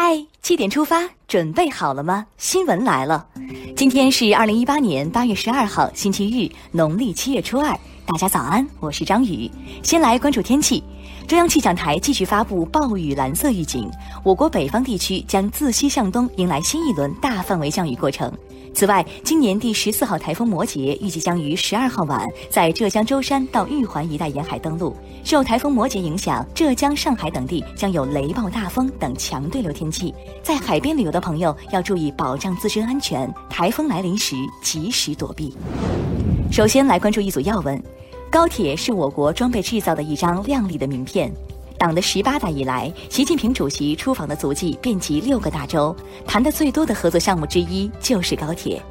嗨，七点出发，准备好了吗？新闻来了，今天是二零一八年八月十二号，星期日，农历七月初二。大家早安，我是张宇。先来关注天气，中央气象台继续发布暴雨蓝色预警，我国北方地区将自西向东迎来新一轮大范围降雨过程。此外，今年第十四号台风摩羯预计将于十二号晚在浙江舟山到玉环一带沿海登陆。受台风摩羯影响，浙江、上海等地将有雷暴大风等强对流天气。在海边旅游的朋友要注意保障自身安全，台风来临时及时躲避。首先来关注一组要闻：高铁是我国装备制造的一张亮丽的名片。党的十八大以来，习近平主席出访的足迹遍及六个大洲，谈的最多的合作项目之一就是高铁。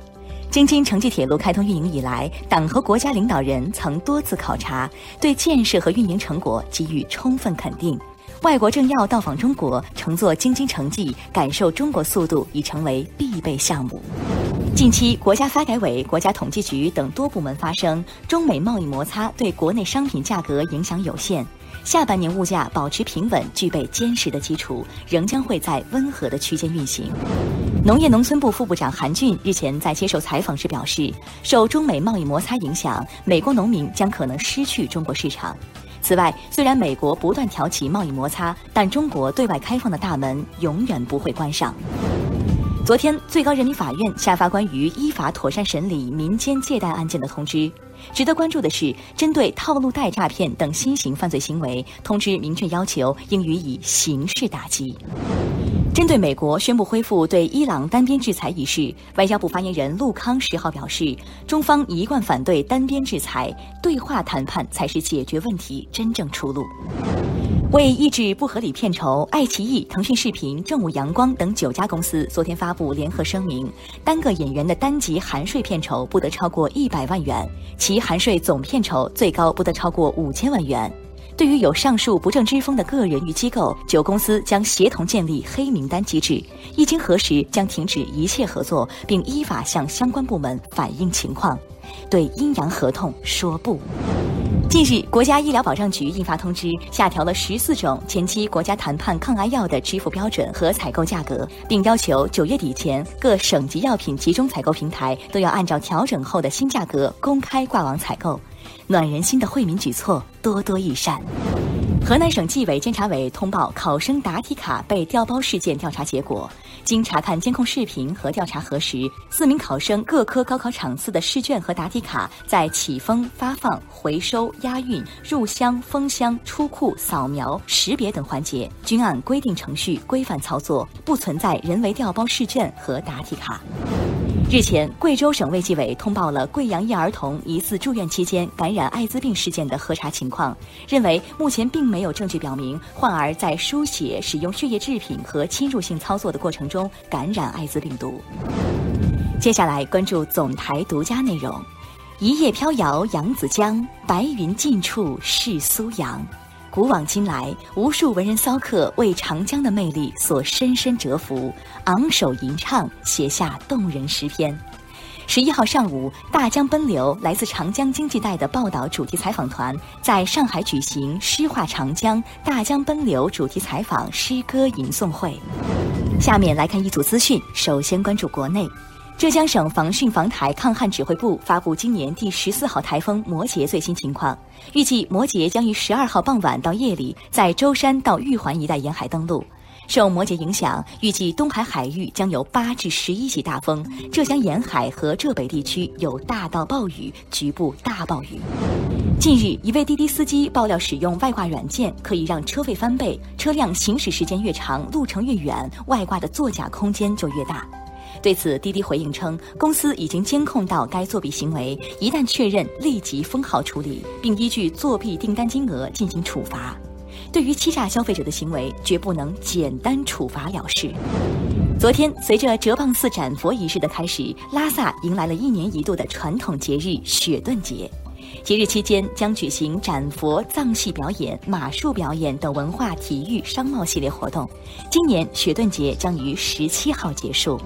京津城际铁路开通运营以来，党和国家领导人曾多次考察，对建设和运营成果给予充分肯定。外国政要到访中国，乘坐京津城际，感受中国速度已成为必备项目。近期，国家发改委、国家统计局等多部门发声，中美贸易摩擦对国内商品价格影响有限。下半年物价保持平稳，具备坚实的基础，仍将会在温和的区间运行。农业农村部副部长韩俊日前在接受采访时表示，受中美贸易摩擦影响，美国农民将可能失去中国市场。此外，虽然美国不断挑起贸易摩擦，但中国对外开放的大门永远不会关上。昨天，最高人民法院下发关于依法妥善审理民间借贷案件的通知。值得关注的是，针对套路贷诈骗等新型犯罪行为，通知明确要求应予以刑事打击。针对美国宣布恢复对伊朗单边制裁一事，外交部发言人陆康十号表示，中方一贯反对单边制裁，对话谈判才是解决问题真正出路。为抑制不合理片酬，爱奇艺、腾讯视频、正午阳光等九家公司昨天发布联合声明，单个演员的单集含税片酬不得超过一百万元，其含税总片酬最高不得超过五千万元。对于有上述不正之风的个人与机构，九公司将协同建立黑名单机制，一经核实将停止一切合作，并依法向相关部门反映情况，对阴阳合同说不。近日，国家医疗保障局印发通知，下调了十四种前期国家谈判抗癌药的支付标准和采购价格，并要求九月底前各省级药品集中采购平台都要按照调整后的新价格公开挂网采购。暖人心的惠民举措多多益善。河南省纪委监察委通报考生答题卡被调包事件调查结果，经查看监控视频和调查核实，四名考生各科高考场次的试卷和答题卡在启封、发放、回收、押运、入箱、封箱、出库、扫描、识别等环节均按规定程序规范操作，不存在人为调包试卷和答题卡。日前，贵州省卫计委通报了贵阳一儿童疑似住院期间感染艾滋病事件的核查情况，认为目前并没有证据表明患儿在输血、使用血液制品和侵入性操作的过程中感染艾滋病毒。接下来关注总台独家内容：一叶飘摇扬子江，白云尽处是苏阳。古往今来，无数文人骚客为长江的魅力所深深折服，昂首吟唱，写下动人诗篇。十一号上午，大江奔流来自长江经济带的报道主题采访团在上海举行“诗画长江，大江奔流”主题采访诗歌吟诵会。下面来看一组资讯，首先关注国内。浙江省防汛防台抗旱指挥部发布今年第十四号台风摩羯最新情况，预计摩羯将于十二号傍晚到夜里在舟山到玉环一带沿海登陆。受摩羯影响，预计东海海域将有八至十一级大风，浙江沿海和浙北地区有大到暴雨，局部大暴雨。近日，一位滴滴司机爆料，使用外挂软件可以让车费翻倍，车辆行驶时间越长，路程越远，外挂的作假空间就越大。对此，滴滴回应称，公司已经监控到该作弊行为，一旦确认，立即封号处理，并依据作弊订单金额进行处罚。对于欺诈消费者的行为，绝不能简单处罚了事。昨天，随着哲蚌寺展佛仪式的开始，拉萨迎来了一年一度的传统节日雪顿节。节日期间将举行展佛、藏戏表演、马术表演等文化、体育、商贸系列活动。今年雪顿节将于十七号结束。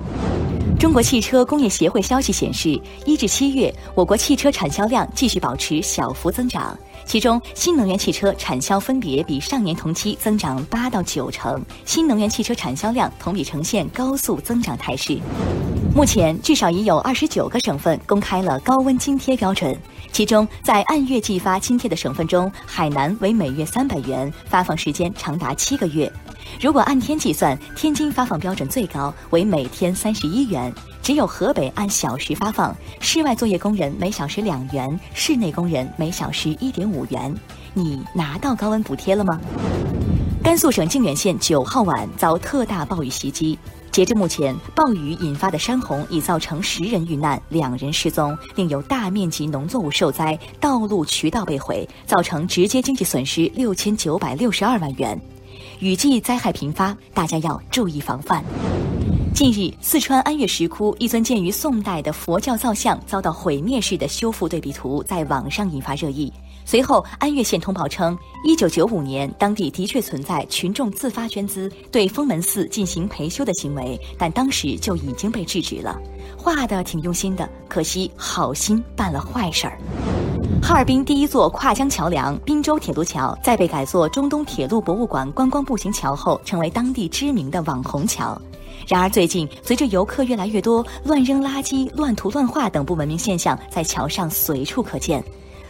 中国汽车工业协会消息显示，一至七月，我国汽车产销量继续保持小幅增长。其中新能源汽车产销分别比上年同期增长八到九成，新能源汽车产销量同比呈现高速增长态势。目前至少已有二十九个省份公开了高温津贴标准，其中在按月计发津贴的省份中，海南为每月三百元，发放时间长达七个月。如果按天计算，天津发放标准最高为每天三十一元，只有河北按小时发放，室外作业工人每小时两元，室内工人每小时一点五元。你拿到高温补贴了吗？甘肃省靖远县九号晚遭特大暴雨袭击。截至目前，暴雨引发的山洪已造成十人遇难、两人失踪，另有大面积农作物受灾、道路渠道被毁，造成直接经济损失六千九百六十二万元。雨季灾害频发，大家要注意防范。近日，四川安岳石窟一尊建于宋代的佛教造像遭到毁灭式的修复对比图在网上引发热议。随后，安岳县通报称，一九九五年当地的确存在群众自发捐资对封门寺进行培修的行为，但当时就已经被制止了。画的挺用心的，可惜好心办了坏事儿。哈尔滨第一座跨江桥梁滨州铁路桥，在被改作中东铁路博物馆观光步行桥后，成为当地知名的网红桥。然而，最近随着游客越来越多，乱扔垃圾、乱涂乱画等不文明现象在桥上随处可见。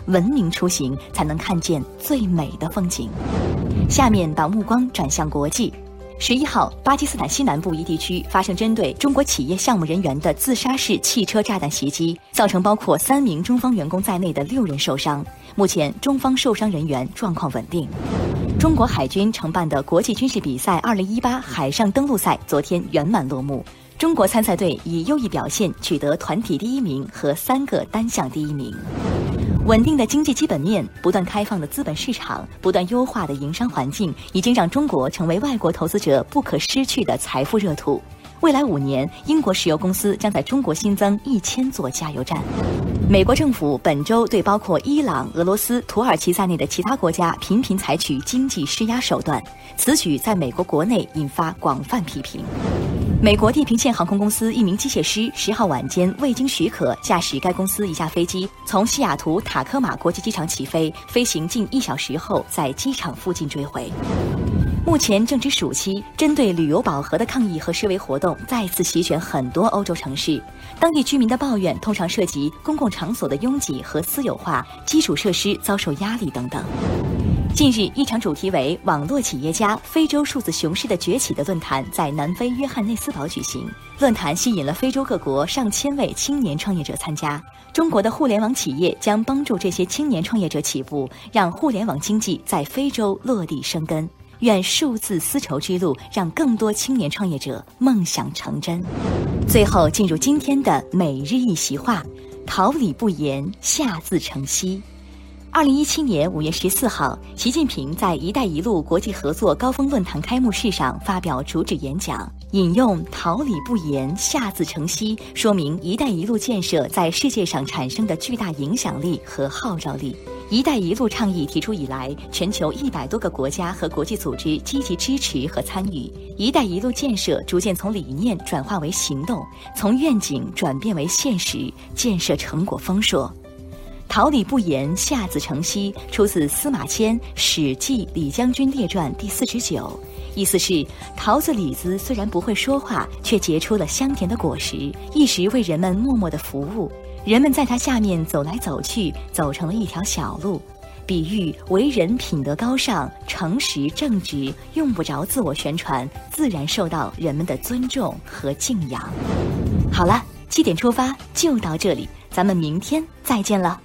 文明出行，才能看见最美的风景。下面把目光转向国际。十一号，巴基斯坦西南部一地区发生针对中国企业项目人员的自杀式汽车炸弹袭击，造成包括三名中方员工在内的六人受伤。目前，中方受伤人员状况稳定。中国海军承办的国际军事比赛 ——2018 海上登陆赛昨天圆满落幕，中国参赛队以优异表现取得团体第一名和三个单项第一名。稳定的经济基本面、不断开放的资本市场、不断优化的营商环境，已经让中国成为外国投资者不可失去的财富热土。未来五年，英国石油公司将在中国新增一千座加油站。美国政府本周对包括伊朗、俄罗斯、土耳其在内的其他国家频频采取经济施压手段，此举在美国国内引发广泛批评。美国地平线航空公司一名机械师十号晚间未经许可驾驶该公司一架飞机从西雅图塔科马国际机场起飞，飞行近一小时后在机场附近坠毁。目前正值暑期，针对旅游饱和的抗议和示威活动再次席卷很多欧洲城市。当地居民的抱怨通常涉及公共场所的拥挤和私有化、基础设施遭受压力等等。近日，一场主题为“网络企业家：非洲数字雄狮的崛起”的论坛在南非约翰内斯堡举行。论坛吸引了非洲各国上千位青年创业者参加。中国的互联网企业将帮助这些青年创业者起步，让互联网经济在非洲落地生根。愿数字丝绸之路让更多青年创业者梦想成真。最后，进入今天的每日一席话：“桃李不言，下自成蹊。”二零一七年五月十四号，习近平在“一带一路”国际合作高峰论坛开幕式上发表主旨演讲，引用“桃李不言，下自成蹊”，说明“一带一路”建设在世界上产生的巨大影响力和号召力。“一带一路”倡议提出以来，全球一百多个国家和国际组织积极支持和参与“一带一路”建设，逐渐从理念转化为行动，从愿景转变为现实，建设成果丰硕。桃李不言，下自成蹊，出自司马迁《史记·李将军列传》第四十九。意思是，桃子、李子虽然不会说话，却结出了香甜的果实，一直为人们默默的服务。人们在它下面走来走去，走成了一条小路。比喻为人品德高尚、诚实正直，用不着自我宣传，自然受到人们的尊重和敬仰。好了，七点出发就到这里，咱们明天再见了。